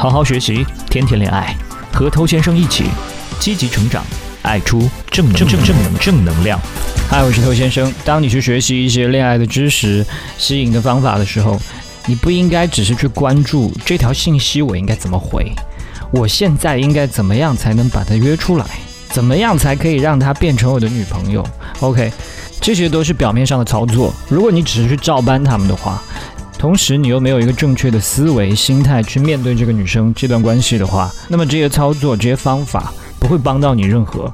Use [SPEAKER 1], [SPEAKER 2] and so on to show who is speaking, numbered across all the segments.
[SPEAKER 1] 好好学习，天天恋爱，和偷先生一起积极成长，爱出正正正正能正能量。嗨，我是偷先生。当你去学习一些恋爱的知识、吸引的方法的时候，你不应该只是去关注这条信息我应该怎么回，我现在应该怎么样才能把他约出来，怎么样才可以让他变成我的女朋友？OK，这些都是表面上的操作。如果你只是去照搬他们的话，同时，你又没有一个正确的思维心态去面对这个女生这段关系的话，那么这些操作、这些方法不会帮到你任何，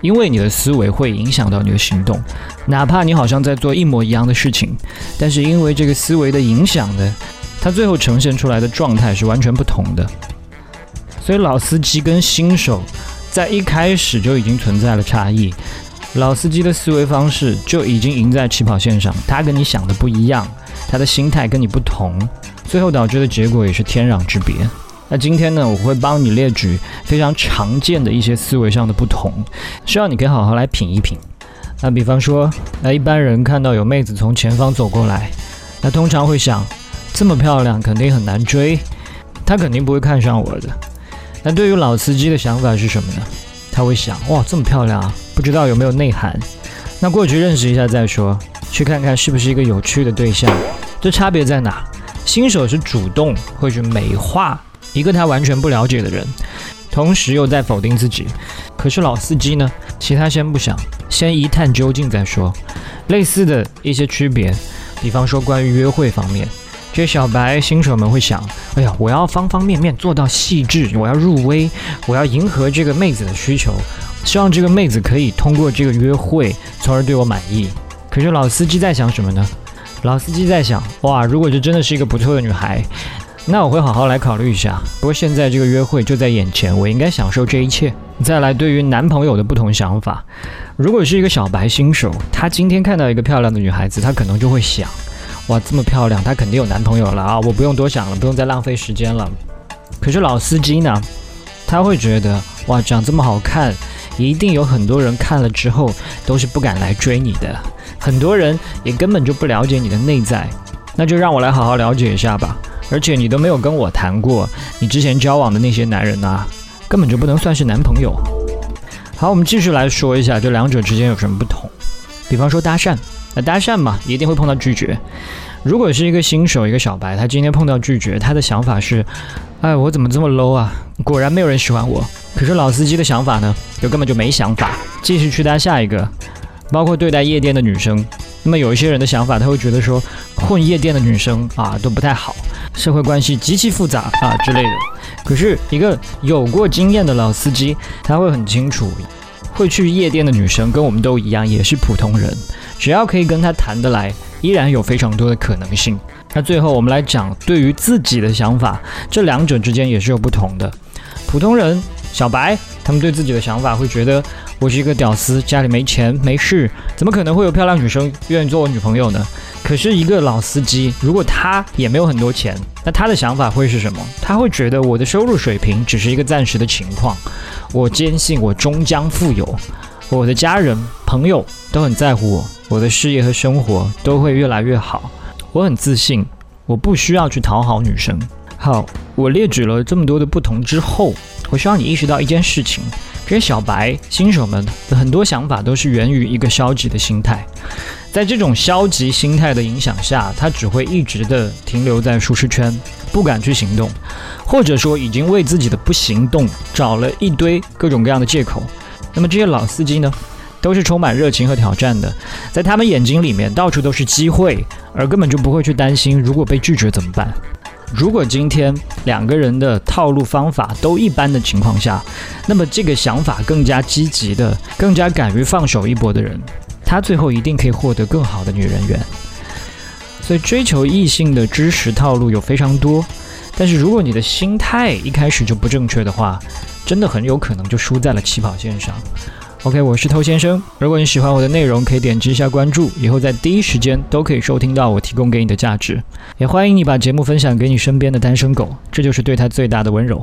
[SPEAKER 1] 因为你的思维会影响到你的行动。哪怕你好像在做一模一样的事情，但是因为这个思维的影响呢，它最后呈现出来的状态是完全不同的。所以老司机跟新手在一开始就已经存在了差异，老司机的思维方式就已经赢在起跑线上，他跟你想的不一样。他的心态跟你不同，最后导致的结果也是天壤之别。那今天呢，我会帮你列举非常常见的一些思维上的不同，希望你可以好好来品一品。那比方说，那一般人看到有妹子从前方走过来，那通常会想，这么漂亮肯定很难追，她肯定不会看上我的。那对于老司机的想法是什么呢？他会想，哇，这么漂亮啊，不知道有没有内涵？那过去认识一下再说。去看看是不是一个有趣的对象，这差别在哪？新手是主动会去美化一个他完全不了解的人，同时又在否定自己。可是老司机呢？其他先不想，先一探究竟再说。类似的一些区别，比方说关于约会方面，这些小白新手们会想：哎呀，我要方方面面做到细致，我要入微，我要迎合这个妹子的需求，希望这个妹子可以通过这个约会，从而对我满意。可是老司机在想什么呢？老司机在想：哇，如果这真的是一个不错的女孩，那我会好好来考虑一下。不过现在这个约会就在眼前，我应该享受这一切。再来，对于男朋友的不同想法，如果是一个小白新手，他今天看到一个漂亮的女孩子，他可能就会想：哇，这么漂亮，她肯定有男朋友了啊！我不用多想了，不用再浪费时间了。可是老司机呢？他会觉得：哇，长这么好看，一定有很多人看了之后都是不敢来追你的。很多人也根本就不了解你的内在，那就让我来好好了解一下吧。而且你都没有跟我谈过，你之前交往的那些男人啊，根本就不能算是男朋友。好，我们继续来说一下这两者之间有什么不同。比方说搭讪，那搭讪嘛，一定会碰到拒绝。如果是一个新手，一个小白，他今天碰到拒绝，他的想法是：哎，我怎么这么 low 啊？果然没有人喜欢我。可是老司机的想法呢，就根本就没想法，继续去搭下一个。包括对待夜店的女生，那么有一些人的想法，他会觉得说，混夜店的女生啊都不太好，社会关系极其复杂啊之类的。可是一个有过经验的老司机，他会很清楚，会去夜店的女生跟我们都一样，也是普通人，只要可以跟他谈得来，依然有非常多的可能性。那最后我们来讲对于自己的想法，这两者之间也是有不同的。普通人小白，他们对自己的想法会觉得。我是一个屌丝，家里没钱没势，怎么可能会有漂亮女生愿意做我女朋友呢？可是一个老司机，如果他也没有很多钱，那他的想法会是什么？他会觉得我的收入水平只是一个暂时的情况，我坚信我终将富有，我的家人朋友都很在乎我，我的事业和生活都会越来越好，我很自信，我不需要去讨好女生。好，我列举了这么多的不同之后，我希望你意识到一件事情。这些小白新手们的很多想法都是源于一个消极的心态，在这种消极心态的影响下，他只会一直的停留在舒适圈，不敢去行动，或者说已经为自己的不行动找了一堆各种各样的借口。那么这些老司机呢，都是充满热情和挑战的，在他们眼睛里面到处都是机会，而根本就不会去担心如果被拒绝怎么办。如果今天两个人的套路方法都一般的情况下，那么这个想法更加积极的、更加敢于放手一搏的人，他最后一定可以获得更好的女人缘。所以追求异性的知识套路有非常多，但是如果你的心态一开始就不正确的话，真的很有可能就输在了起跑线上。OK，我是偷先生。如果你喜欢我的内容，可以点击一下关注，以后在第一时间都可以收听到我提供给你的价值。也欢迎你把节目分享给你身边的单身狗，这就是对他最大的温柔。